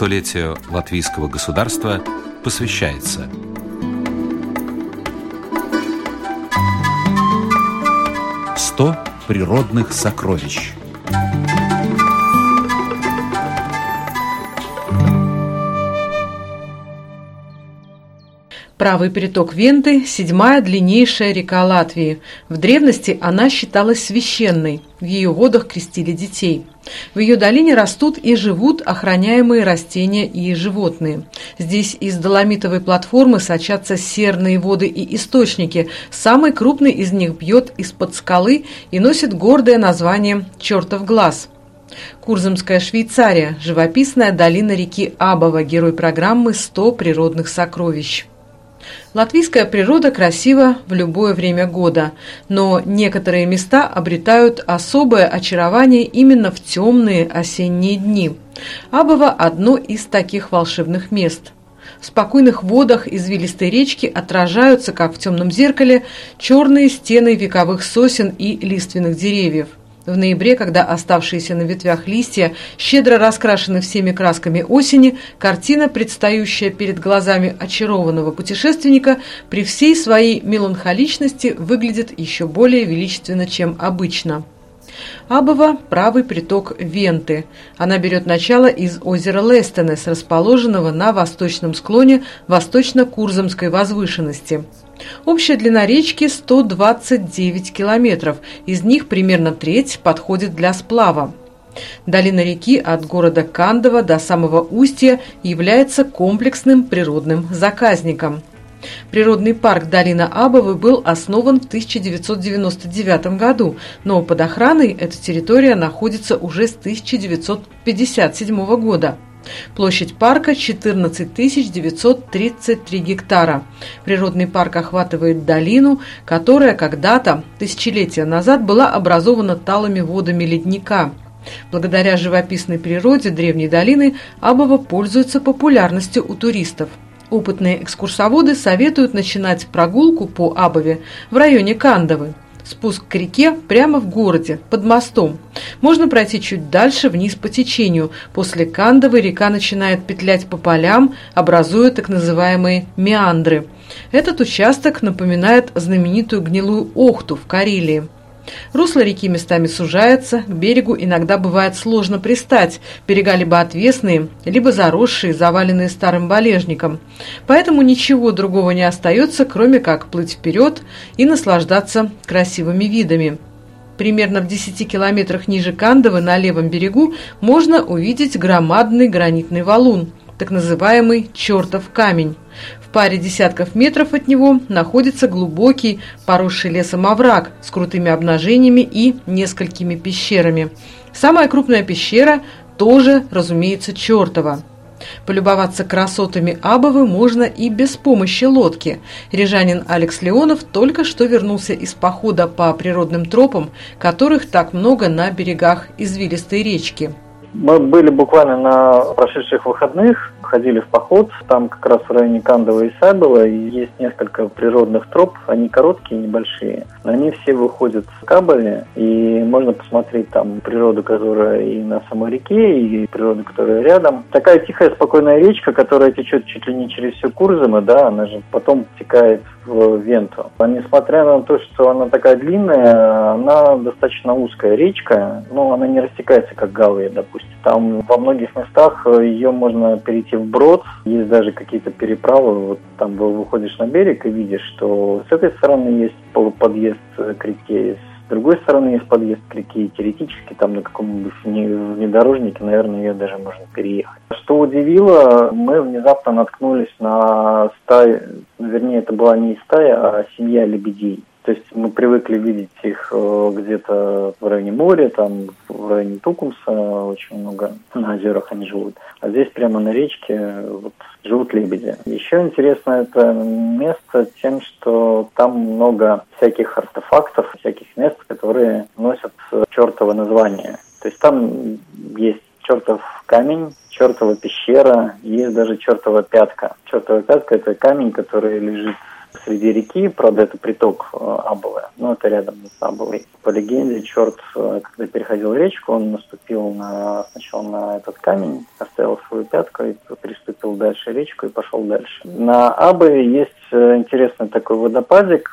столетию латвийского государства посвящается. «100 природных сокровищ» Правый переток Венты – седьмая длиннейшая река Латвии. В древности она считалась священной. В ее водах крестили детей. В ее долине растут и живут охраняемые растения и животные. Здесь из доломитовой платформы сочатся серные воды и источники. Самый крупный из них бьет из-под скалы и носит гордое название «Чертов глаз». Курзамская Швейцария – живописная долина реки Абова, герой программы «100 природных сокровищ». Латвийская природа красива в любое время года, но некоторые места обретают особое очарование именно в темные осенние дни. Абово – одно из таких волшебных мест. В спокойных водах извилистой речки отражаются, как в темном зеркале, черные стены вековых сосен и лиственных деревьев. В ноябре, когда оставшиеся на ветвях листья щедро раскрашены всеми красками осени, картина, предстающая перед глазами очарованного путешественника, при всей своей меланхоличности выглядит еще более величественно, чем обычно. Абова – правый приток Венты. Она берет начало из озера Лестенес, расположенного на восточном склоне восточно-Курзамской возвышенности. Общая длина речки 129 километров, из них примерно треть подходит для сплава. Долина реки от города Кандова до самого устья является комплексным природным заказником. Природный парк Долина Абовы был основан в 1999 году, но под охраной эта территория находится уже с 1957 года. Площадь парка 14 933 гектара. Природный парк охватывает долину, которая когда-то, тысячелетия назад, была образована талыми водами ледника. Благодаря живописной природе древней долины Абова пользуется популярностью у туристов. Опытные экскурсоводы советуют начинать прогулку по Абове в районе Кандовы. Спуск к реке прямо в городе, под мостом. Можно пройти чуть дальше, вниз по течению. После Кандовы река начинает петлять по полям, образуя так называемые меандры. Этот участок напоминает знаменитую гнилую Охту в Карелии. Русло реки местами сужается, к берегу иногда бывает сложно пристать, берега либо отвесные, либо заросшие, заваленные старым болежником. Поэтому ничего другого не остается, кроме как плыть вперед и наслаждаться красивыми видами. Примерно в 10 километрах ниже Кандовы на левом берегу можно увидеть громадный гранитный валун, так называемый «чертов камень» паре десятков метров от него находится глубокий, поросший лесом овраг с крутыми обнажениями и несколькими пещерами. Самая крупная пещера тоже, разумеется, чертова. Полюбоваться красотами Абовы можно и без помощи лодки. Рижанин Алекс Леонов только что вернулся из похода по природным тропам, которых так много на берегах извилистой речки. Мы были буквально на прошедших выходных, ходили в поход, там как раз в районе Кандова и Сайбела есть несколько природных троп, они короткие, небольшие. Они все выходят в Кабеле, и можно посмотреть там природу, которая и на самой реке, и природу, которая рядом. Такая тихая, спокойная речка, которая течет чуть ли не через всю Курзамы, да, она же потом текает в Венту. А несмотря на то, что она такая длинная, она достаточно узкая речка, но она не растекается, как Галвия, допустим. Там во многих местах ее можно перейти в брод, есть даже какие-то переправы, вот там выходишь на берег и видишь, что с этой стороны есть полуподъезд к реке, с другой стороны есть подъезд к реке, и теоретически там на каком-нибудь внедорожнике, наверное, ее даже можно переехать. Что удивило, мы внезапно наткнулись на стаю, вернее, это была не стая, а семья лебедей. То есть мы привыкли видеть их э, где-то в районе моря, там в районе Тукумса очень много на озерах они живут. А здесь прямо на речке вот, живут лебеди. Еще интересно это место тем, что там много всяких артефактов, всяких мест, которые носят чертово название. То есть там есть чертов камень, чертова пещера, есть даже чертова пятка. Чертова пятка – это камень, который лежит среди реки, правда, это приток э, Абовы, но это рядом с Абовой. По легенде, черт, э, когда переходил речку, он наступил на, сначала на этот камень, оставил свою пятку и приступил дальше речку и пошел дальше. На Абе есть э, интересный такой водопадик,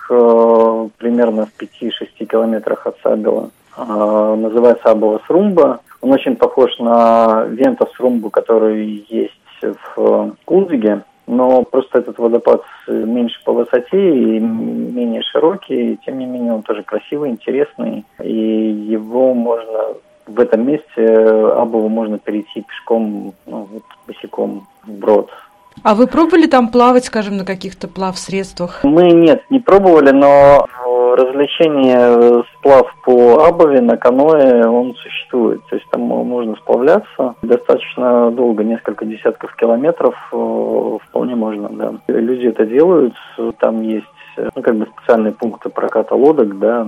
примерно в 5-6 километрах от Сабела. Называется Абова Срумба. Он очень похож на Вента Срумбу, который есть в Кулдиге но просто этот водопад меньше по высоте и менее широкий, и тем не менее он тоже красивый, интересный, и его можно в этом месте Абову можно перейти пешком, ну, вот, босиком вброд. А вы пробовали там плавать, скажем, на каких-то плав-средствах? Мы нет, не пробовали, но развлечение сплав по Абове на каноэ, он существует. То есть там можно сплавляться достаточно долго, несколько десятков километров, э, вполне можно, да. Люди это делают, там есть ну, как бы специальные пункты проката лодок, да,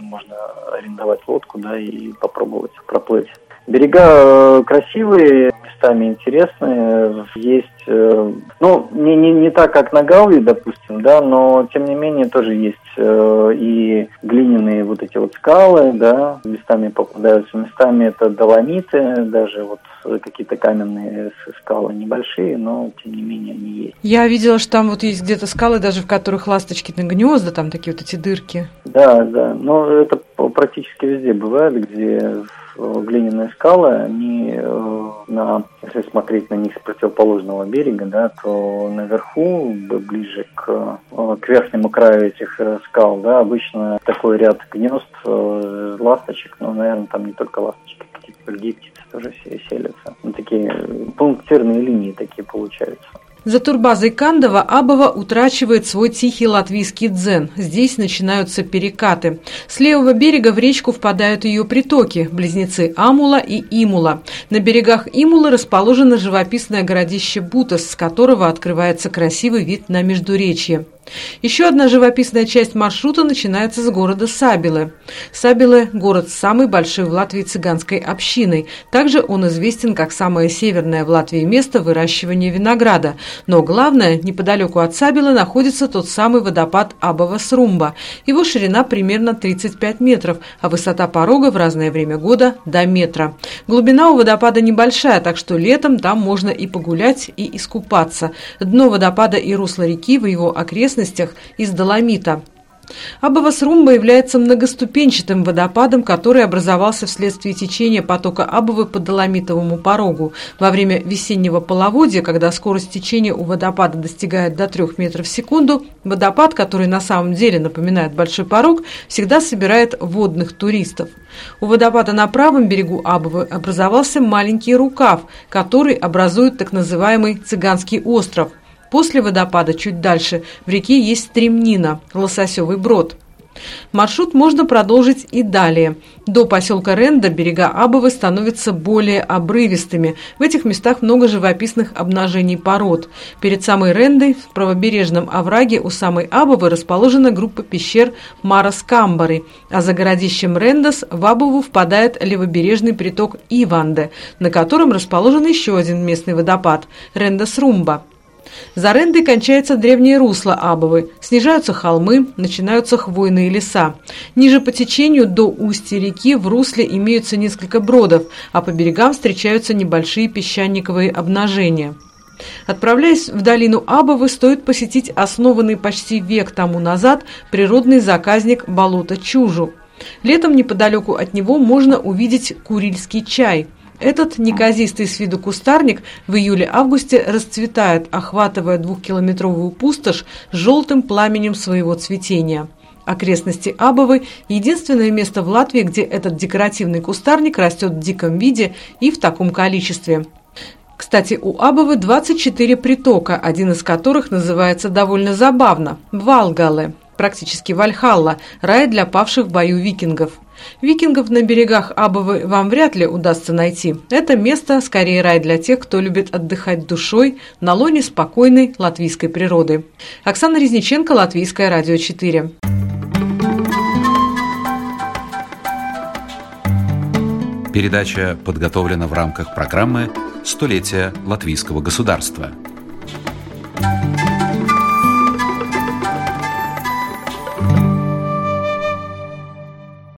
можно арендовать лодку, да, и попробовать проплыть. Берега э, красивые, местами интересные. Есть, э, ну, не, не, не так, как на Гауи, допустим, да, но тем не менее тоже есть э, и глиняные вот эти вот скалы, да, местами попадаются, местами это доломиты, даже вот какие-то каменные скалы небольшие, но тем не менее они есть. Я видела, что там вот есть где-то скалы, даже в которых ласточки на гнезда, там такие вот эти дырки. Да, да, но это практически везде бывает, где глиняные скалы, они э, на, если смотреть на них с противоположного берега, да, то наверху, ближе к, э, к верхнему краю этих э, скал, да, обычно такой ряд гнезд ласточек, но, наверное, там не только ласточки, какие-то другие птицы тоже селятся. Ну, такие пунктирные линии такие получаются. За турбазой Кандова Абова утрачивает свой тихий латвийский дзен. Здесь начинаются перекаты. С левого берега в речку впадают ее притоки – близнецы Амула и Имула. На берегах Имулы расположено живописное городище Бутас, с которого открывается красивый вид на Междуречье. Еще одна живописная часть маршрута начинается с города Сабилы. Сабилы – город с самой большой в Латвии цыганской общиной. Также он известен как самое северное в Латвии место выращивания винограда. Но главное, неподалеку от Сабилы находится тот самый водопад Абава-Срумба. Его ширина примерно 35 метров, а высота порога в разное время года – до метра. Глубина у водопада небольшая, так что летом там можно и погулять, и искупаться. Дно водопада и русло реки в его окрестностях окрестностях из доломита. Абова-Срумба является многоступенчатым водопадом, который образовался вследствие течения потока Абовы по доломитовому порогу. Во время весеннего половодья, когда скорость течения у водопада достигает до 3 метров в секунду, водопад, который на самом деле напоминает большой порог, всегда собирает водных туристов. У водопада на правом берегу Абовы образовался маленький рукав, который образует так называемый Цыганский остров – После водопада чуть дальше в реке есть стремнина, лососевый брод. Маршрут можно продолжить и далее. До поселка Ренда берега Абовы становятся более обрывистыми. В этих местах много живописных обнажений пород. Перед самой Рендой в правобережном овраге у самой Абовы расположена группа пещер Марас-Камбары, а за городищем Рендас в Абову впадает левобережный приток Иванде, на котором расположен еще один местный водопад – Рендас-Румба. За Рендой кончается древнее русло Абовы, снижаются холмы, начинаются хвойные леса. Ниже по течению до устья реки в русле имеются несколько бродов, а по берегам встречаются небольшие песчаниковые обнажения. Отправляясь в долину Абовы, стоит посетить основанный почти век тому назад природный заказник болота Чужу. Летом неподалеку от него можно увидеть курильский чай – этот неказистый с виду кустарник в июле-августе расцветает, охватывая двухкилометровую пустошь желтым пламенем своего цветения. Окрестности Абовы – единственное место в Латвии, где этот декоративный кустарник растет в диком виде и в таком количестве. Кстати, у Абовы 24 притока, один из которых называется довольно забавно – Валгале практически Вальхалла, рай для павших в бою викингов. Викингов на берегах Абовы вам вряд ли удастся найти. Это место скорее рай для тех, кто любит отдыхать душой на лоне спокойной латвийской природы. Оксана Резниченко, Латвийское радио 4. Передача подготовлена в рамках программы «Столетие латвийского государства».